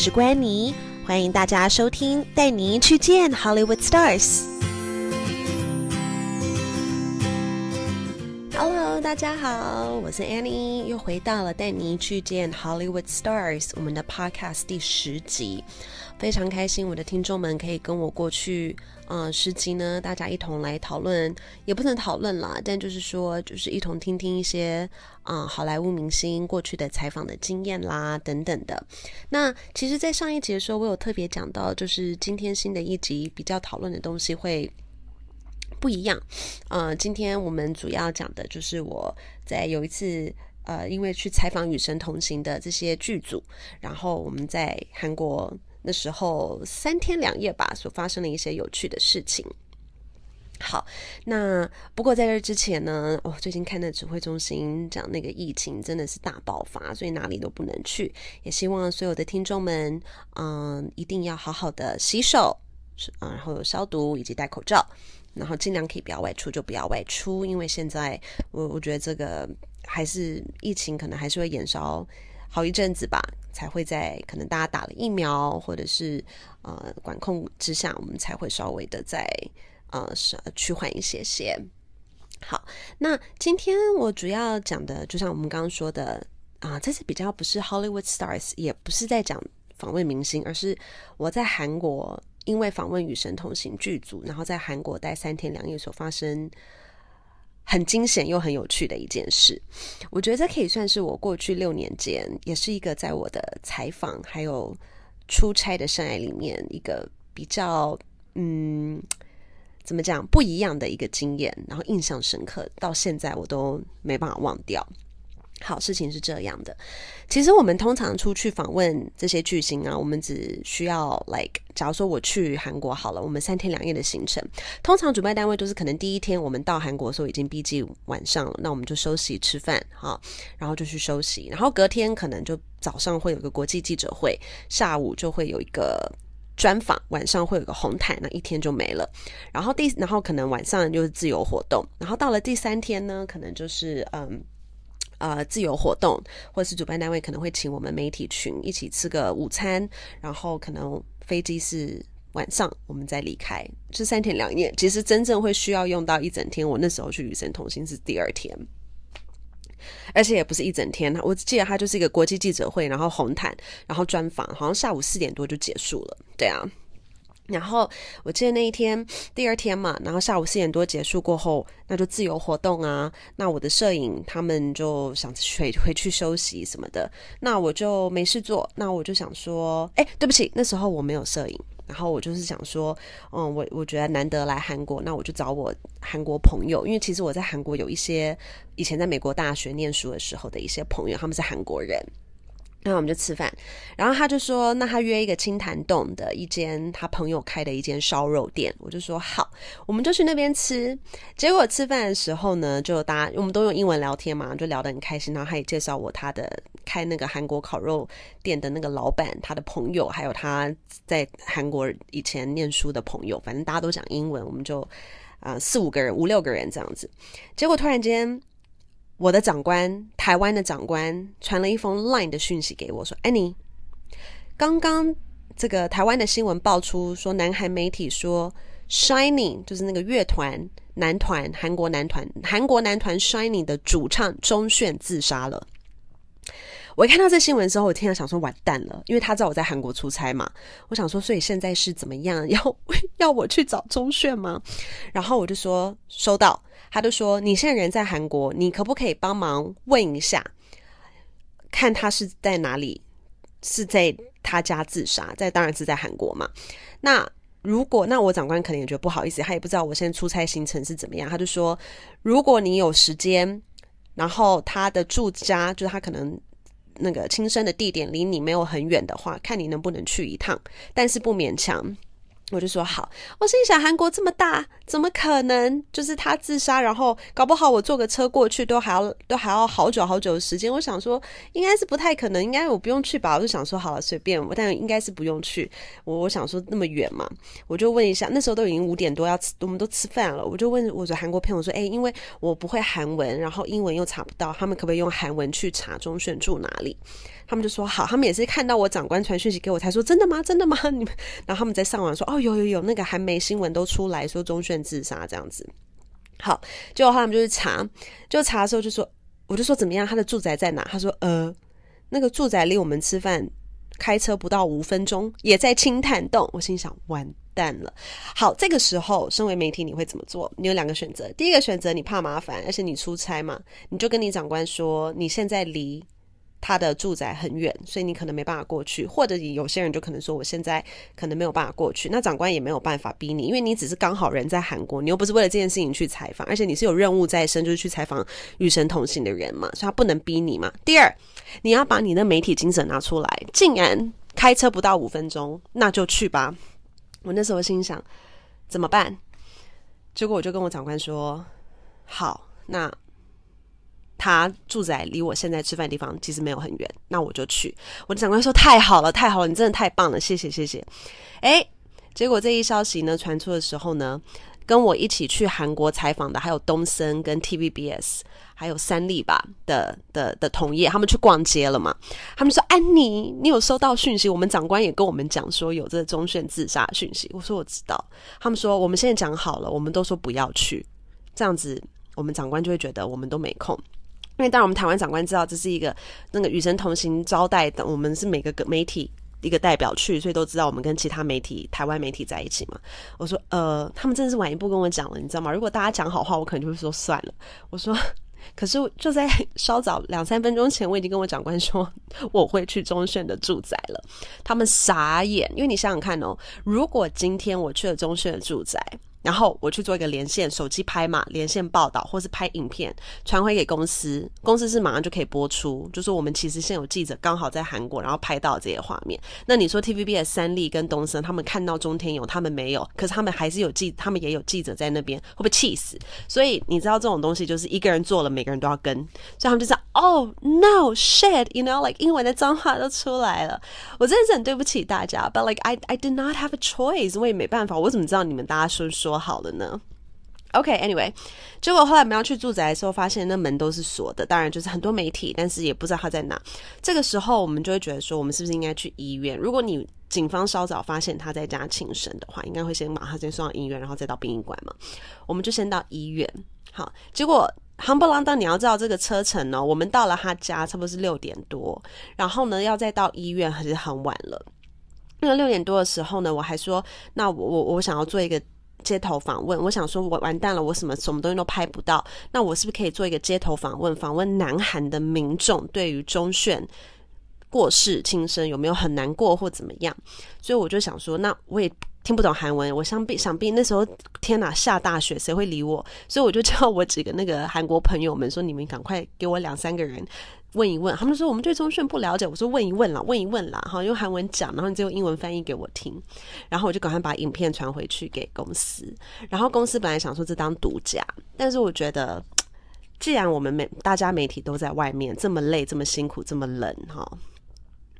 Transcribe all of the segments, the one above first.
是关妮，欢迎大家收听，带您去见 Hollywood Stars。Hello，大家好，我是 Annie，又回到了带您去见 Hollywood Stars 我们的 Podcast 第十集。非常开心，我的听众们可以跟我过去，嗯，十集呢，大家一同来讨论，也不能讨论啦，但就是说，就是一同听听一些，啊，好莱坞明星过去的采访的经验啦，等等的。那其实，在上一集的时候，我有特别讲到，就是今天新的一集比较讨论的东西会不一样。呃，今天我们主要讲的就是我在有一次，呃，因为去采访《与神同行》的这些剧组，然后我们在韩国。那时候三天两夜吧，所发生的一些有趣的事情。好，那不过在这之前呢，哦，最近看的指挥中心讲那个疫情真的是大爆发，所以哪里都不能去。也希望所有的听众们，嗯，一定要好好的洗手，啊，然后消毒以及戴口罩，然后尽量可以不要外出就不要外出，因为现在我我觉得这个还是疫情可能还是会延烧。好一阵子吧，才会在可能大家打了疫苗，或者是呃管控之下，我们才会稍微的在呃是趋缓一些些。好，那今天我主要讲的，就像我们刚刚说的啊，这次比较不是 Hollywood Stars，也不是在讲访问明星，而是我在韩国因为访问《与神同行》剧组，然后在韩国待三天两夜所发生。很惊险又很有趣的一件事，我觉得这可以算是我过去六年间，也是一个在我的采访还有出差的生涯里面一个比较嗯，怎么讲不一样的一个经验，然后印象深刻，到现在我都没办法忘掉。好，事情是这样的。其实我们通常出去访问这些巨星啊，我们只需要 like，假如说我去韩国好了，我们三天两夜的行程，通常主办单位都是可能第一天我们到韩国的时候已经毕竟晚上了，那我们就休息吃饭哈，然后就去休息，然后隔天可能就早上会有个国际记者会，下午就会有一个专访，晚上会有个红毯，那一天就没了。然后第然后可能晚上就是自由活动，然后到了第三天呢，可能就是嗯。呃，自由活动，或是主办单位可能会请我们媒体群一起吃个午餐，然后可能飞机是晚上我们再离开，是三天两夜。其实真正会需要用到一整天，我那时候去与神同行是第二天，而且也不是一整天。我记得它就是一个国际记者会，然后红毯，然后专访，好像下午四点多就结束了。对啊。然后我记得那一天，第二天嘛，然后下午四点多结束过后，那就自由活动啊。那我的摄影他们就想回回去休息什么的，那我就没事做。那我就想说，哎，对不起，那时候我没有摄影。然后我就是想说，嗯，我我觉得难得来韩国，那我就找我韩国朋友，因为其实我在韩国有一些以前在美国大学念书的时候的一些朋友，他们是韩国人。那我们就吃饭，然后他就说，那他约一个青潭洞的一间他朋友开的一间烧肉店，我就说好，我们就去那边吃。结果吃饭的时候呢，就大家我们都用英文聊天嘛，就聊得很开心。然后他也介绍我他的开那个韩国烤肉店的那个老板，他的朋友，还有他在韩国以前念书的朋友，反正大家都讲英文，我们就啊四五个人、五六个人这样子。结果突然间。我的长官，台湾的长官传了一封 Line 的讯息给我，说：“安妮，刚刚这个台湾的新闻爆出，说南韩媒体说 Shining 就是那个乐团男团，韩国男团，韩国男团 Shining 的主唱钟铉自杀了。”我一看到这新闻之后，我听了想说完蛋了，因为他知道我在韩国出差嘛。我想说，所以现在是怎么样？要要我去找钟铉吗？然后我就说收到。他就说你现在人在韩国，你可不可以帮忙问一下，看他是在哪里？是在他家自杀？在当然是在韩国嘛。那如果那我长官可能也觉得不好意思，他也不知道我现在出差行程是怎么样。他就说，如果你有时间，然后他的住家就是他可能。那个亲生的地点离你没有很远的话，看你能不能去一趟，但是不勉强。我就说好，我心想韩国这么大，怎么可能就是他自杀，然后搞不好我坐个车过去都还要都还要好久好久的时间。我想说应该是不太可能，应该我不用去吧。我就想说好了，随便，但应该是不用去。我我想说那么远嘛，我就问一下，那时候都已经五点多要吃，我们都吃饭了，我就问我的韩国朋友说，哎，因为我不会韩文，然后英文又查不到，他们可不可以用韩文去查中选住哪里？他们就说好，他们也是看到我长官传讯息给我才说真的吗？真的吗？你们，然后他们在上网说哦，有有有，那个韩媒新闻都出来说钟铉自杀这样子。好，结果他们就去查，就查的时候就说，我就说怎么样？他的住宅在哪？他说呃，那个住宅离我们吃饭开车不到五分钟，也在青潭洞。我心想完蛋了。好，这个时候身为媒体你会怎么做？你有两个选择，第一个选择你怕麻烦，而且你出差嘛，你就跟你长官说你现在离。他的住宅很远，所以你可能没办法过去，或者有些人就可能说我现在可能没有办法过去，那长官也没有办法逼你，因为你只是刚好人在韩国，你又不是为了这件事情去采访，而且你是有任务在身，就是去采访与神同行的人嘛，所以他不能逼你嘛。第二，你要把你的媒体精神拿出来，竟然开车不到五分钟，那就去吧。我那时候心想怎么办？结果我就跟我长官说，好，那。他住在离我现在吃饭的地方其实没有很远，那我就去。我的长官说：“太好了，太好了，你真的太棒了，谢谢，谢谢。”哎，结果这一消息呢传出的时候呢，跟我一起去韩国采访的还有东森跟 TVBS，还有三立吧的的的同业，他们去逛街了嘛？他们说：“安妮，你有收到讯息？我们长官也跟我们讲说有这钟铉自杀讯息。”我说：“我知道。”他们说：“我们现在讲好了，我们都说不要去，这样子我们长官就会觉得我们都没空。”因为当然，我们台湾长官知道这是一个那个与神同行招待的，我们是每个媒体一个代表去，所以都知道我们跟其他媒体、台湾媒体在一起嘛。我说，呃，他们真的是晚一步跟我讲了，你知道吗？如果大家讲好话，我可能就会说算了。我说，可是就在稍早两三分钟前，我已经跟我长官说我会去中炫的住宅了。他们傻眼，因为你想想看哦，如果今天我去了中炫的住宅。然后我去做一个连线，手机拍嘛，连线报道，或是拍影片传回给公司，公司是马上就可以播出。就说我们其实现有记者刚好在韩国，然后拍到这些画面。那你说 TVB 的三立跟东森，他们看到中天有，他们没有，可是他们还是有记，他们也有记者在那边，会不会气死？所以你知道这种东西就是一个人做了，每个人都要跟，所以他们就说 “Oh no shit，you know like 英文的脏话都出来了。我真的是很对不起大家，but like I I did not have a choice，我也没办法，我怎么知道你们大家说说？说好了呢，OK，Anyway，结果后来我们要去住宅的时候，发现那门都是锁的。当然就是很多媒体，但是也不知道他在哪。这个时候我们就会觉得说，我们是不是应该去医院？如果你警方稍早发现他在家轻生的话，应该会先把他先送到医院，然后再到殡仪馆嘛。我们就先到医院。好，结果夯不啷当，你要知道这个车程呢，我们到了他家差不多是六点多，然后呢要再到医院还是很晚了。那个六点多的时候呢，我还说，那我我我想要做一个。街头访问，我想说，我完蛋了，我什么什么东西都拍不到，那我是不是可以做一个街头访问，访问南韩的民众对于中铉过世轻生有没有很难过或怎么样？所以我就想说，那我也听不懂韩文，我想必想必那时候天哪下大雪，谁会理我？所以我就叫我几个那个韩国朋友们说，你们赶快给我两三个人。问一问，他们说我们对中炫不了解。我说问一问啦，问一问啦，哈，用韩文讲，然后你就用英文翻译给我听，然后我就赶快把影片传回去给公司。然后公司本来想说这当独家，但是我觉得，既然我们每大家媒体都在外面这么累、这么辛苦、这么冷，哈。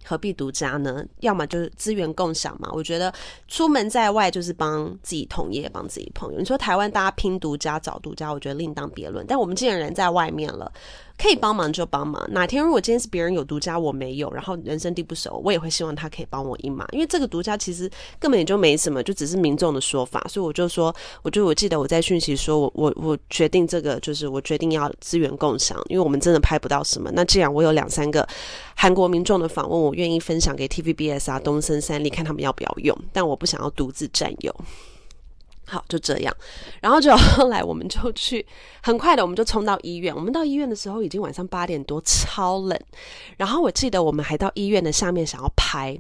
何必独家呢？要么就是资源共享嘛。我觉得出门在外就是帮自己同业、帮自己朋友。你说台湾大家拼独家、找独家，我觉得另当别论。但我们既然人在外面了，可以帮忙就帮忙。哪天如果今天是别人有独家，我没有，然后人生地不熟，我也会希望他可以帮我一忙。因为这个独家其实根本也就没什么，就只是民众的说法。所以我就说，我就我记得我在讯息说我我我决定这个就是我决定要资源共享，因为我们真的拍不到什么。那既然我有两三个韩国民众的访问，我。愿意分享给 TVBS 啊、东森三立，看他们要不要用，但我不想要独自占有。好，就这样。然后就 后来我们就去，很快的我们就冲到医院。我们到医院的时候已经晚上八点多，超冷。然后我记得我们还到医院的下面想要拍。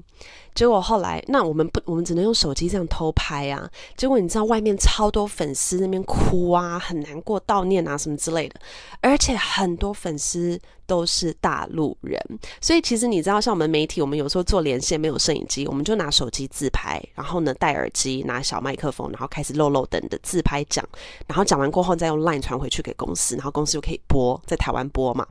结果后来，那我们不，我们只能用手机这样偷拍啊。结果你知道外面超多粉丝那边哭啊，很难过悼念啊什么之类的，而且很多粉丝都是大陆人，所以其实你知道，像我们媒体，我们有时候做连线没有摄影机，我们就拿手机自拍，然后呢戴耳机，拿小麦克风，然后开始漏漏等的自拍讲，然后讲完过后再用 Line 传回去给公司，然后公司就可以播在台湾播嘛。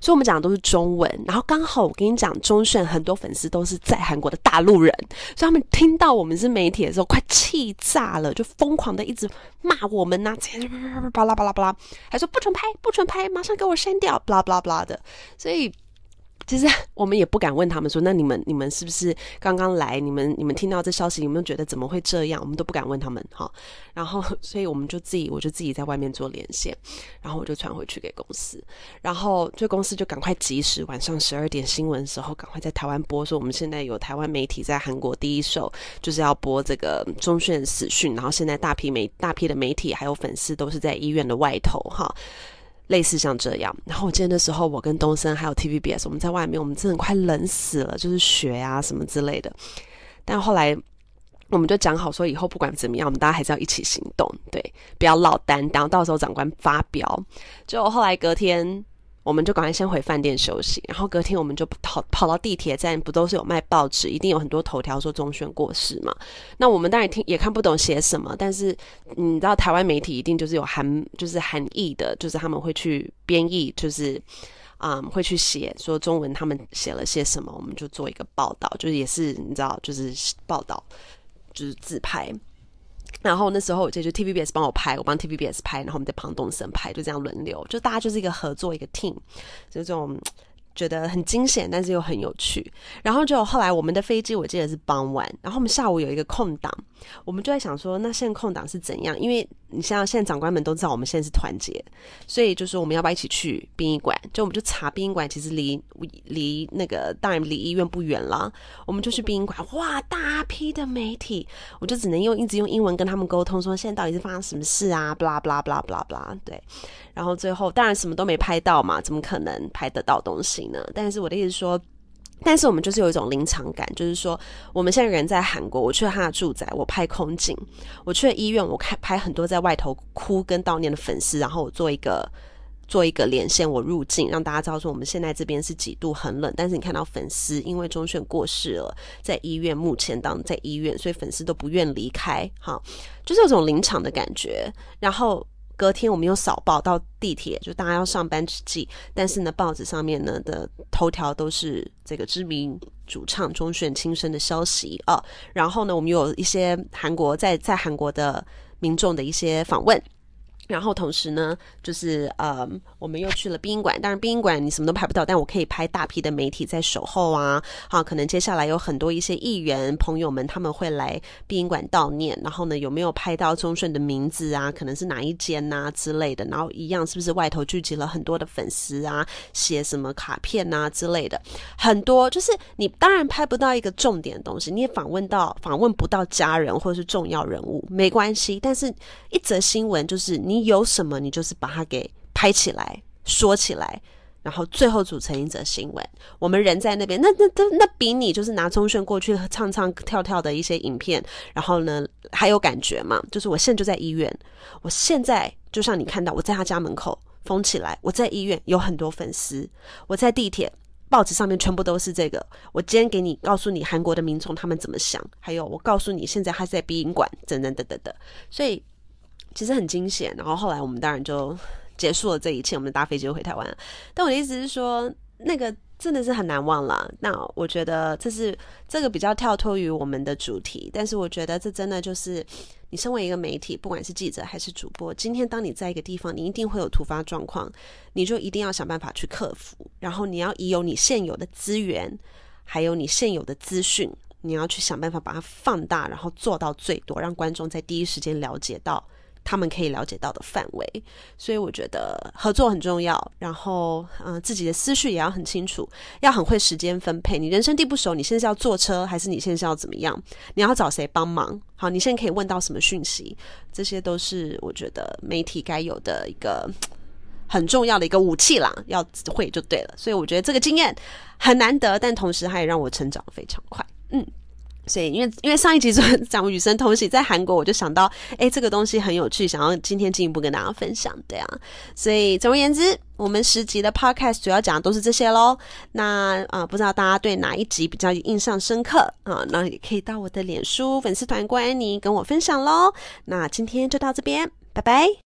所以我们讲的都是中文，然后刚好我跟你讲，钟铉很多粉丝都是在韩国的大陆人，所以他们听到我们是媒体的时候，快气炸了，就疯狂的一直骂我们呐，巴拉巴拉巴拉，还说不准拍，不准拍，马上给我删掉，巴拉巴拉巴拉的。所以其实 我们也不敢问他们说，那你们你们是不是刚刚来？你们你们听到这消息有没有觉得怎么会这样？我们都不敢问他们哈。然后，所以我们就自己，我就自己在外面做连线，然后我就传回去给公司，然后这公司就赶快及时晚上十二点新闻时候赶快在台湾播，说我们现在有台湾媒体在韩国第一手就是要播这个中炫死讯，然后现在大批媒大批的媒体还有粉丝都是在医院的外头哈。类似像这样，然后我记得那时候我跟东升还有 TVBS，我们在外面，我们真的快冷死了，就是雪啊什么之类的。但后来我们就讲好说，以后不管怎么样，我们大家还是要一起行动，对，不要落单，然后到时候长官发飙。就后来隔天。我们就赶快先回饭店休息，然后隔天我们就跑跑到地铁站，不都是有卖报纸，一定有很多头条说钟铉过世嘛。那我们当然听也看不懂写什么，但是你知道台湾媒体一定就是有含就是含义的，就是他们会去编译，就是啊会去写说中文他们写了些什么，我们就做一个报道，就是也是你知道就是报道就是自拍。然后那时候我就 TVBS 帮我拍，我帮 TVBS 拍，然后我们在旁东森拍，就这样轮流，就大家就是一个合作一个 team，就这种。觉得很惊险，但是又很有趣。然后就后来我们的飞机，我记得是傍晚，然后我们下午有一个空档，我们就在想说，那现在空档是怎样？因为你像现在长官们都知道我们现在是团结，所以就是我们要不要一起去殡仪馆？就我们就查殡仪馆，其实离离那个当然离医院不远了，我们就去殡仪馆。哇，大批的媒体，我就只能用一直用英文跟他们沟通，说现在到底是发生什么事啊？巴拉巴拉巴拉巴拉巴拉，对。然后最后当然什么都没拍到嘛，怎么可能拍得到东西呢？但是我的意思说，但是我们就是有一种临场感，就是说我们现在人在韩国，我去了他的住宅，我拍空景；我去了医院，我看拍很多在外头哭跟悼念的粉丝，然后我做一个做一个连线，我入境让大家知道说我们现在这边是几度很冷，但是你看到粉丝因为钟铉过世了，在医院目前当在医院，所以粉丝都不愿离开，哈，就是有种临场的感觉，然后。隔天我们又扫报到地铁，就大家要上班之际，但是呢，报纸上面呢的头条都是这个知名主唱钟铉轻生的消息啊。然后呢，我们有一些韩国在在韩国的民众的一些访问。然后同时呢，就是呃，我们又去了殡仪馆。当然，殡仪馆你什么都拍不到，但我可以拍大批的媒体在守候啊。好，可能接下来有很多一些议员朋友们他们会来殡仪馆悼念。然后呢，有没有拍到钟顺的名字啊？可能是哪一间呐之类的。然后一样是不是外头聚集了很多的粉丝啊？写什么卡片呐之类的，很多就是你当然拍不到一个重点的东西，你也访问到访问不到家人或者是重要人物，没关系。但是一则新闻就是你。你有什么，你就是把它给拍起来说起来，然后最后组成一则新闻。我们人在那边，那那那那比你就是拿钟铉过去唱唱跳跳的一些影片，然后呢还有感觉嘛？就是我现在就在医院，我现在就像你看到我在他家门口封起来，我在医院有很多粉丝，我在地铁报纸上面全部都是这个。我今天给你告诉你韩国的民众他们怎么想，还有我告诉你现在他在殡仪馆等等等等等，所以。其实很惊险，然后后来我们当然就结束了这一切，我们搭飞机回台湾。但我的意思是说，那个真的是很难忘了。那我觉得这是这个比较跳脱于我们的主题，但是我觉得这真的就是你身为一个媒体，不管是记者还是主播，今天当你在一个地方，你一定会有突发状况，你就一定要想办法去克服。然后你要以有你现有的资源，还有你现有的资讯，你要去想办法把它放大，然后做到最多，让观众在第一时间了解到。他们可以了解到的范围，所以我觉得合作很重要。然后，嗯，自己的思绪也要很清楚，要很会时间分配。你人生地不熟，你现在是要坐车，还是你现在要怎么样？你要找谁帮忙？好，你现在可以问到什么讯息？这些都是我觉得媒体该有的一个很重要的一个武器啦，要会就对了。所以我觉得这个经验很难得，但同时它也让我成长非常快。嗯。所以，因为因为上一集讲与神同行，在韩国我就想到，哎，这个东西很有趣，想要今天进一步跟大家分享，对啊。所以总而言之，我们十集的 podcast 主要讲的都是这些喽。那啊，不知道大家对哪一集比较印象深刻啊？那也可以到我的脸书粉丝团关安妮跟我分享喽。那今天就到这边，拜拜。